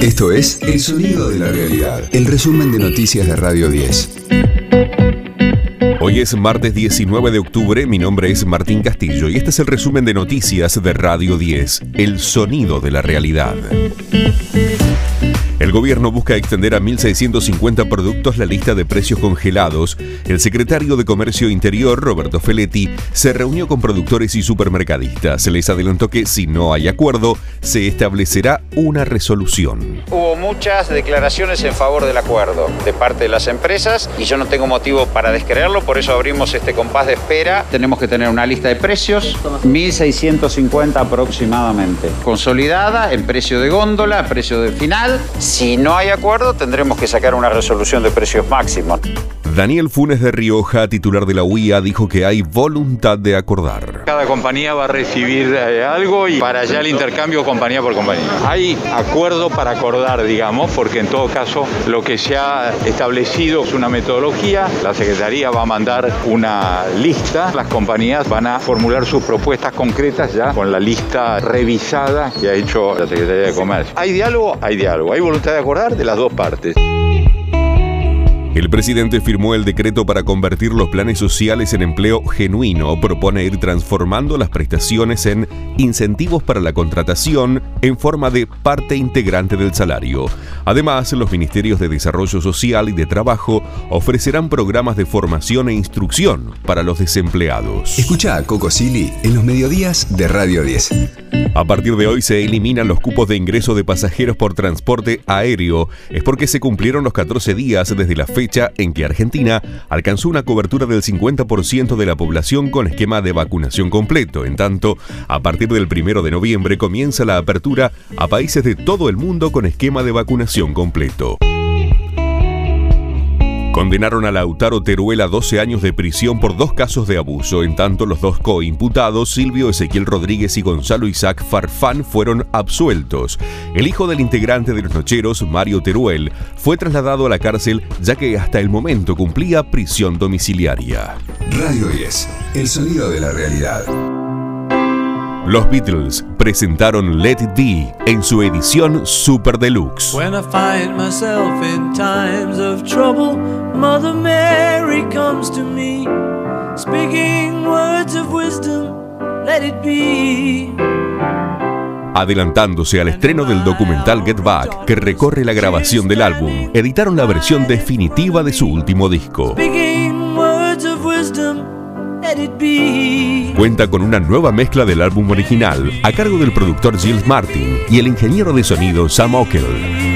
Esto es El Sonido de la Realidad, el resumen de noticias de Radio 10. Hoy es martes 19 de octubre, mi nombre es Martín Castillo y este es el resumen de noticias de Radio 10, El Sonido de la Realidad. El gobierno busca extender a 1.650 productos la lista de precios congelados. El secretario de Comercio Interior, Roberto Feletti, se reunió con productores y supermercadistas. Se les adelantó que, si no hay acuerdo, se establecerá una resolución. Hubo muchas declaraciones en favor del acuerdo de parte de las empresas y yo no tengo motivo para descreerlo, por eso abrimos este compás de espera. Tenemos que tener una lista de precios, 1.650 aproximadamente, consolidada en precio de góndola, precio de final. Si no hay acuerdo, tendremos que sacar una resolución de precios máximos. Daniel Funes de Rioja, titular de la UIA, dijo que hay voluntad de acordar. Cada compañía va a recibir eh, algo y para allá el intercambio compañía por compañía. Hay acuerdo para acordar, digamos, porque en todo caso lo que se ha establecido es una metodología. La Secretaría va a mandar una lista. Las compañías van a formular sus propuestas concretas ya con la lista revisada que ha hecho la Secretaría de Comercio. ¿Hay diálogo? Hay diálogo. ¿Hay voluntad de acordar? De las dos partes. El presidente firmó el decreto para convertir los planes sociales en empleo genuino. Propone ir transformando las prestaciones en incentivos para la contratación en forma de parte integrante del salario. Además, los ministerios de Desarrollo Social y de Trabajo ofrecerán programas de formación e instrucción para los desempleados. Escucha a Coco Silly en los mediodías de Radio 10. A partir de hoy se eliminan los cupos de ingreso de pasajeros por transporte aéreo. Es porque se cumplieron los 14 días desde la fecha en que Argentina alcanzó una cobertura del 50% de la población con esquema de vacunación completo. En tanto, a partir del 1 de noviembre comienza la apertura a países de todo el mundo con esquema de vacunación completo. Condenaron a Lautaro Teruel a 12 años de prisión por dos casos de abuso. En tanto, los dos coimputados, Silvio Ezequiel Rodríguez y Gonzalo Isaac Farfán, fueron absueltos. El hijo del integrante de los Nocheros, Mario Teruel, fue trasladado a la cárcel ya que hasta el momento cumplía prisión domiciliaria. Radio 10, el sonido de la realidad. Los Beatles presentaron Let It Be en su edición Super Deluxe. When I find myself in times of trouble, Mother Mary comes to me, speaking words of wisdom, let it be. Adelantándose al estreno del documental Get Back, que recorre la grabación del álbum, editaron la versión definitiva de su último disco. Cuenta con una nueva mezcla del álbum original a cargo del productor Gilles Martin y el ingeniero de sonido Sam Ockel.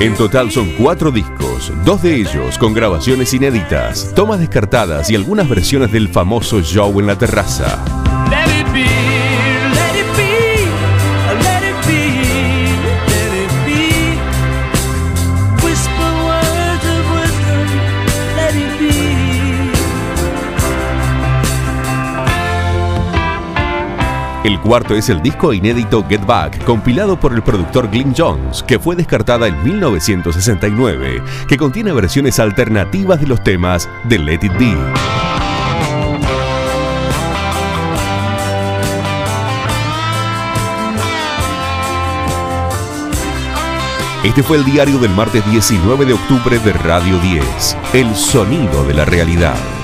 En total son cuatro discos, dos de ellos con grabaciones inéditas, tomas descartadas y algunas versiones del famoso show en la terraza. Let it be, El cuarto es el disco inédito Get Back, compilado por el productor Glyn Jones, que fue descartada en 1969, que contiene versiones alternativas de los temas de Let It Be. Este fue el diario del martes 19 de octubre de Radio 10, El Sonido de la Realidad.